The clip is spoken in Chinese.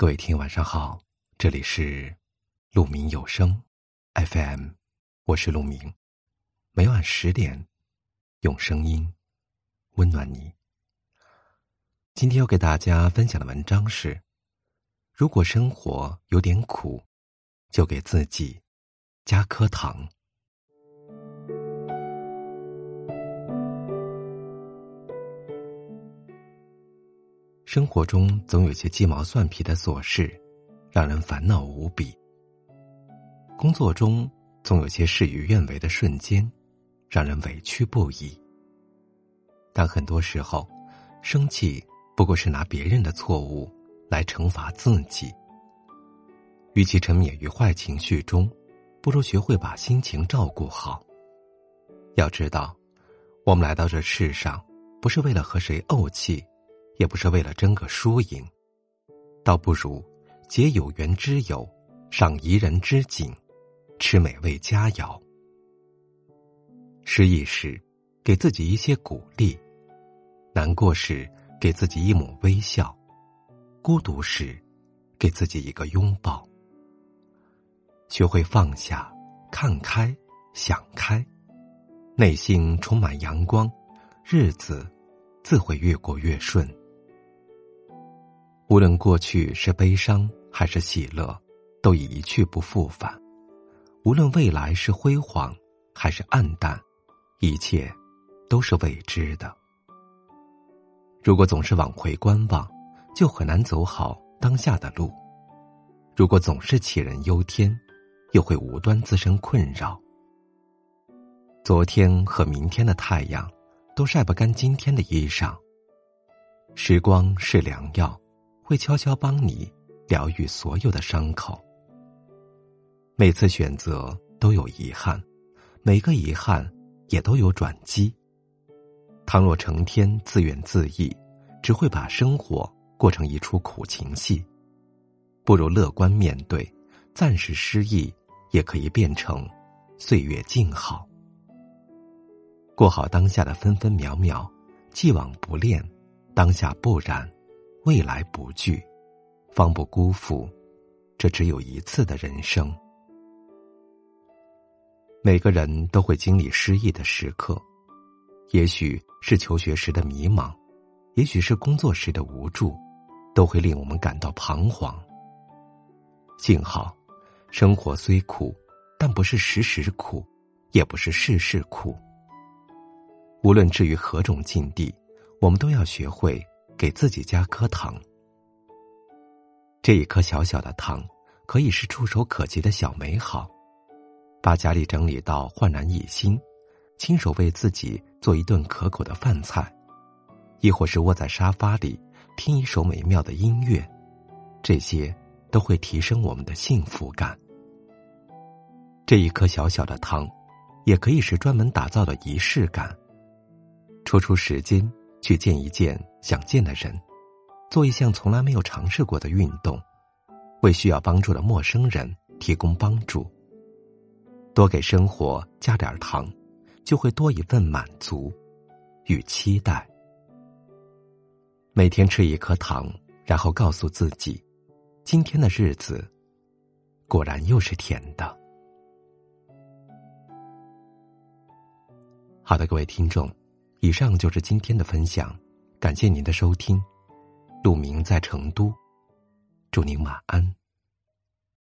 各位听友晚上好，这里是鹿鸣有声 FM，我是鹿鸣，每晚十点用声音温暖你。今天要给大家分享的文章是：如果生活有点苦，就给自己加颗糖。生活中总有些鸡毛蒜皮的琐事，让人烦恼无比。工作中总有些事与愿违的瞬间，让人委屈不已。但很多时候，生气不过是拿别人的错误来惩罚自己。与其沉湎于坏情绪中，不如学会把心情照顾好。要知道，我们来到这世上，不是为了和谁怄气。也不是为了争个输赢，倒不如结有缘之友，赏宜人之景，吃美味佳肴。失意时，给自己一些鼓励；难过时，给自己一抹微笑；孤独时，给自己一个拥抱。学会放下，看开，想开，内心充满阳光，日子自会越过越顺。无论过去是悲伤还是喜乐，都已一去不复返；无论未来是辉煌还是暗淡，一切都是未知的。如果总是往回观望，就很难走好当下的路；如果总是杞人忧天，又会无端滋生困扰。昨天和明天的太阳，都晒不干今天的衣裳。时光是良药。会悄悄帮你疗愈所有的伤口。每次选择都有遗憾，每个遗憾也都有转机。倘若成天自怨自艾，只会把生活过成一出苦情戏。不如乐观面对，暂时失意也可以变成岁月静好。过好当下的分分秒秒，既往不恋，当下不染。未来不惧，方不辜负这只有一次的人生。每个人都会经历失意的时刻，也许是求学时的迷茫，也许是工作时的无助，都会令我们感到彷徨。幸好，生活虽苦，但不是时时苦，也不是事事苦。无论置于何种境地，我们都要学会。给自己加颗糖，这一颗小小的糖，可以是触手可及的小美好。把家里整理到焕然一新，亲手为自己做一顿可口的饭菜，亦或是窝在沙发里听一首美妙的音乐，这些都会提升我们的幸福感。这一颗小小的糖，也可以是专门打造的仪式感，抽出时间。去见一见想见的人，做一项从来没有尝试过的运动，为需要帮助的陌生人提供帮助。多给生活加点糖，就会多一份满足与期待。每天吃一颗糖，然后告诉自己，今天的日子果然又是甜的。好的，各位听众。以上就是今天的分享，感谢您的收听。陆明在成都，祝您晚安。